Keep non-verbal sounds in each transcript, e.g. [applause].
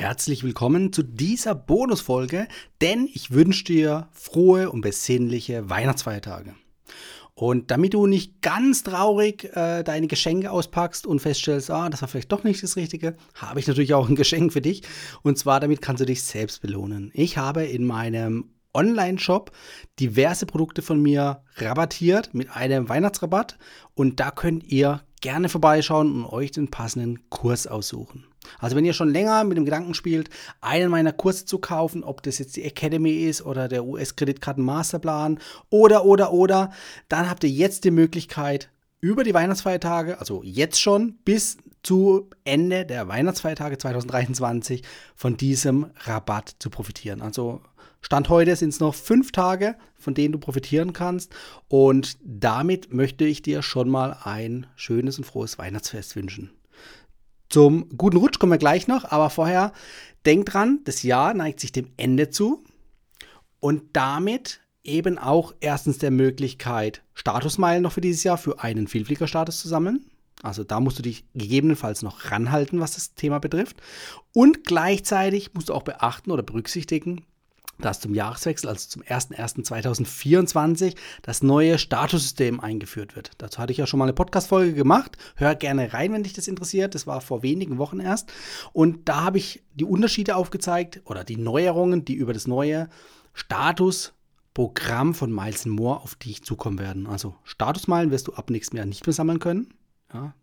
Herzlich willkommen zu dieser Bonusfolge, denn ich wünsche dir frohe und besinnliche Weihnachtsfeiertage. Und damit du nicht ganz traurig äh, deine Geschenke auspackst und feststellst, ah, das war vielleicht doch nicht das Richtige, habe ich natürlich auch ein [laughs] Geschenk für dich. Und zwar damit kannst du dich selbst belohnen. Ich habe in meinem Online-Shop diverse Produkte von mir rabattiert mit einem Weihnachtsrabatt und da könnt ihr gerne vorbeischauen und euch den passenden Kurs aussuchen. Also wenn ihr schon länger mit dem Gedanken spielt, einen meiner Kurse zu kaufen, ob das jetzt die Academy ist oder der US-Kreditkarten Masterplan oder oder oder, dann habt ihr jetzt die Möglichkeit über die Weihnachtsfeiertage, also jetzt schon bis zu Ende der Weihnachtsfeiertage 2023 von diesem Rabatt zu profitieren. Also Stand heute sind es noch fünf Tage, von denen du profitieren kannst. Und damit möchte ich dir schon mal ein schönes und frohes Weihnachtsfest wünschen. Zum guten Rutsch kommen wir gleich noch, aber vorher denk dran, das Jahr neigt sich dem Ende zu und damit eben auch erstens der Möglichkeit, Statusmeilen noch für dieses Jahr für einen Vielfliegerstatus zu sammeln. Also da musst du dich gegebenenfalls noch ranhalten, was das Thema betrifft. Und gleichzeitig musst du auch beachten oder berücksichtigen, dass zum Jahreswechsel, also zum 01.01.2024, das neue Statussystem eingeführt wird. Dazu hatte ich ja schon mal eine Podcast-Folge gemacht. Hör gerne rein, wenn dich das interessiert. Das war vor wenigen Wochen erst. Und da habe ich die Unterschiede aufgezeigt oder die Neuerungen, die über das neue Statusprogramm von Miles Moore auf dich zukommen werden. Also Statusmeilen wirst du ab nächstem Jahr nicht mehr sammeln können. Ja.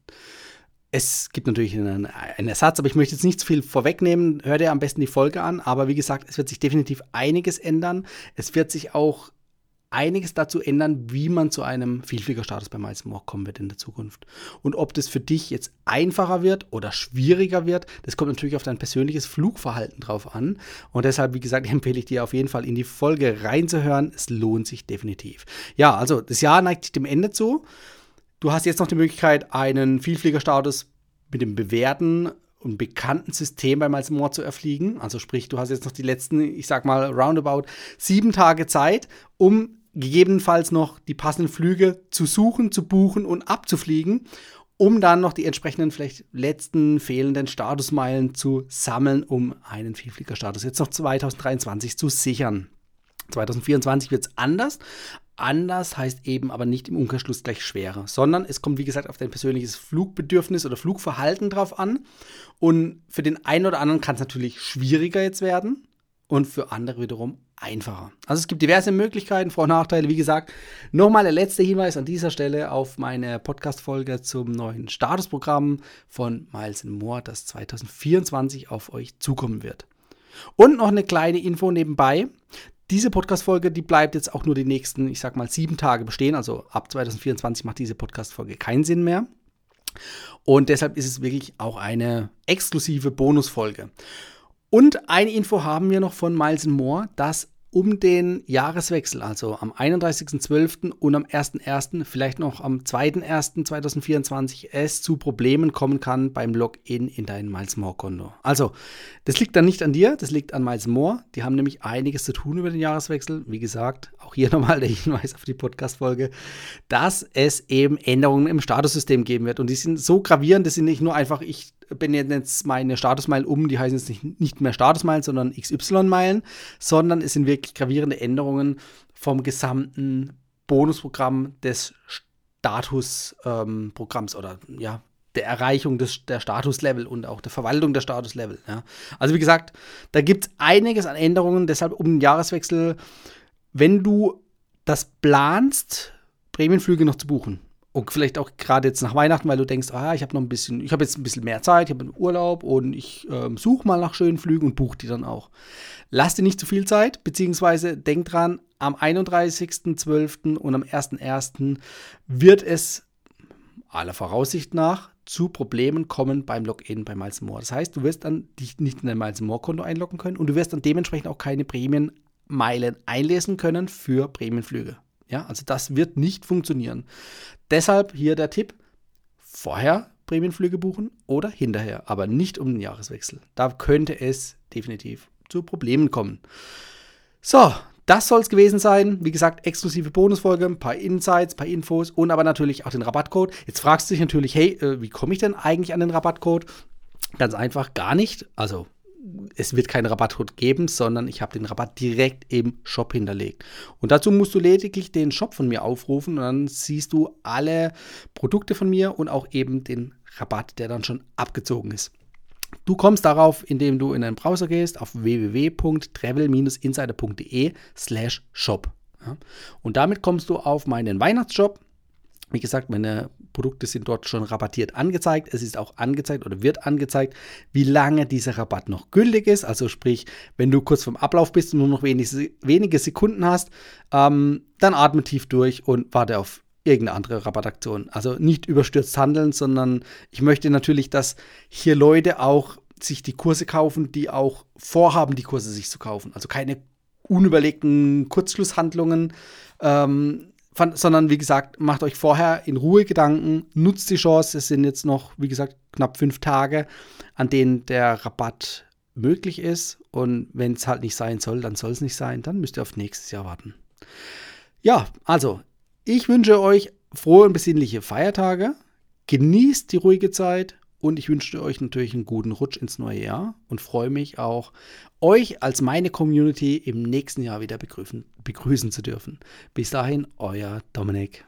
Es gibt natürlich einen, einen, Ersatz, aber ich möchte jetzt nicht zu viel vorwegnehmen. Hör dir am besten die Folge an. Aber wie gesagt, es wird sich definitiv einiges ändern. Es wird sich auch einiges dazu ändern, wie man zu einem Vielfliegerstatus bei Miles More kommen wird in der Zukunft. Und ob das für dich jetzt einfacher wird oder schwieriger wird, das kommt natürlich auf dein persönliches Flugverhalten drauf an. Und deshalb, wie gesagt, [laughs] empfehle ich dir auf jeden Fall in die Folge reinzuhören. Es lohnt sich definitiv. Ja, also das Jahr neigt sich dem Ende zu. Du hast jetzt noch die Möglichkeit, einen Vielfliegerstatus mit dem bewährten und bekannten System beim als Moor zu erfliegen. Also sprich, du hast jetzt noch die letzten, ich sag mal, roundabout sieben Tage Zeit, um gegebenenfalls noch die passenden Flüge zu suchen, zu buchen und abzufliegen, um dann noch die entsprechenden vielleicht letzten fehlenden Statusmeilen zu sammeln, um einen Vielfliegerstatus jetzt noch 2023 zu sichern. 2024 wird es anders, Anders heißt eben aber nicht im Umkehrschluss gleich schwerer, sondern es kommt, wie gesagt, auf dein persönliches Flugbedürfnis oder Flugverhalten drauf an. Und für den einen oder anderen kann es natürlich schwieriger jetzt werden und für andere wiederum einfacher. Also es gibt diverse Möglichkeiten, Vor- und Nachteile. Wie gesagt, nochmal der letzte Hinweis an dieser Stelle auf meine Podcast-Folge zum neuen Statusprogramm von Miles Moore, das 2024 auf euch zukommen wird. Und noch eine kleine Info nebenbei. Diese Podcast-Folge, die bleibt jetzt auch nur die nächsten, ich sag mal, sieben Tage bestehen. Also ab 2024 macht diese Podcast-Folge keinen Sinn mehr. Und deshalb ist es wirklich auch eine exklusive Bonusfolge. Und eine Info haben wir noch von Miles Moore, dass um den Jahreswechsel, also am 31.12. und am 1.1., vielleicht noch am 2.1.2024, es zu Problemen kommen kann beim Login in dein Miles More Konto. Also, das liegt dann nicht an dir, das liegt an Miles More. Die haben nämlich einiges zu tun über den Jahreswechsel. Wie gesagt, auch hier [laughs] nochmal der Hinweis auf die Podcast-Folge, dass es eben Änderungen im Statussystem geben wird. Und die sind so gravierend, das sind nicht nur einfach, ich benenne jetzt meine Statusmeilen um, die heißen jetzt nicht, nicht mehr Statusmeilen, sondern XY-Meilen, sondern es sind wirklich gravierende Änderungen vom gesamten Bonusprogramm des Statusprogramms ähm, oder ja, der Erreichung des, der Statuslevel und auch der Verwaltung der Statuslevel. Ja. Also wie gesagt, da gibt es einiges an Änderungen, deshalb um den Jahreswechsel, wenn du das planst, Prämienflüge noch zu buchen, und vielleicht auch gerade jetzt nach Weihnachten, weil du denkst, ah, ich habe noch ein bisschen, ich habe jetzt ein bisschen mehr Zeit, ich habe einen Urlaub und ich ähm, suche mal nach schönen Flügen und buche die dann auch. Lass dir nicht zu viel Zeit, beziehungsweise denk dran, am 31.12. und am 1.1. wird es aller Voraussicht nach zu Problemen kommen beim Login bei Miles More. Das heißt, du wirst dann dich nicht in dein Miles More Konto einloggen können und du wirst dann dementsprechend auch keine Prämienmeilen einlesen können für Prämienflüge. Ja, also das wird nicht funktionieren. Deshalb hier der Tipp: vorher Prämienflüge buchen oder hinterher, aber nicht um den Jahreswechsel. Da könnte es definitiv zu Problemen kommen. So, das soll es gewesen sein. Wie gesagt, exklusive Bonusfolge, ein paar Insights, ein paar Infos und aber natürlich auch den Rabattcode. Jetzt fragst du dich natürlich, hey, äh, wie komme ich denn eigentlich an den Rabattcode? Ganz einfach, gar nicht. Also es wird keinen Rabattcode geben, sondern ich habe den Rabatt direkt im Shop hinterlegt. Und dazu musst du lediglich den Shop von mir aufrufen und dann siehst du alle Produkte von mir und auch eben den Rabatt, der dann schon abgezogen ist. Du kommst darauf, indem du in deinen Browser gehst auf www.travel-insider.de slash shop. Und damit kommst du auf meinen Weihnachtsshop. Wie gesagt, meine Produkte sind dort schon rabattiert angezeigt. Es ist auch angezeigt oder wird angezeigt, wie lange dieser Rabatt noch gültig ist. Also sprich, wenn du kurz vom Ablauf bist und nur noch wenige, wenige Sekunden hast, ähm, dann atme tief durch und warte auf irgendeine andere Rabattaktion. Also nicht überstürzt handeln, sondern ich möchte natürlich, dass hier Leute auch sich die Kurse kaufen, die auch vorhaben, die Kurse sich zu kaufen. Also keine unüberlegten Kurzschlusshandlungen, ähm, sondern wie gesagt, macht euch vorher in Ruhe Gedanken, nutzt die Chance. Es sind jetzt noch, wie gesagt, knapp fünf Tage, an denen der Rabatt möglich ist. Und wenn es halt nicht sein soll, dann soll es nicht sein. Dann müsst ihr auf nächstes Jahr warten. Ja, also ich wünsche euch frohe und besinnliche Feiertage. Genießt die ruhige Zeit und ich wünsche euch natürlich einen guten Rutsch ins neue Jahr und freue mich auch, euch als meine Community im nächsten Jahr wieder begrüßen, begrüßen zu dürfen. Bis dahin, euer Dominik.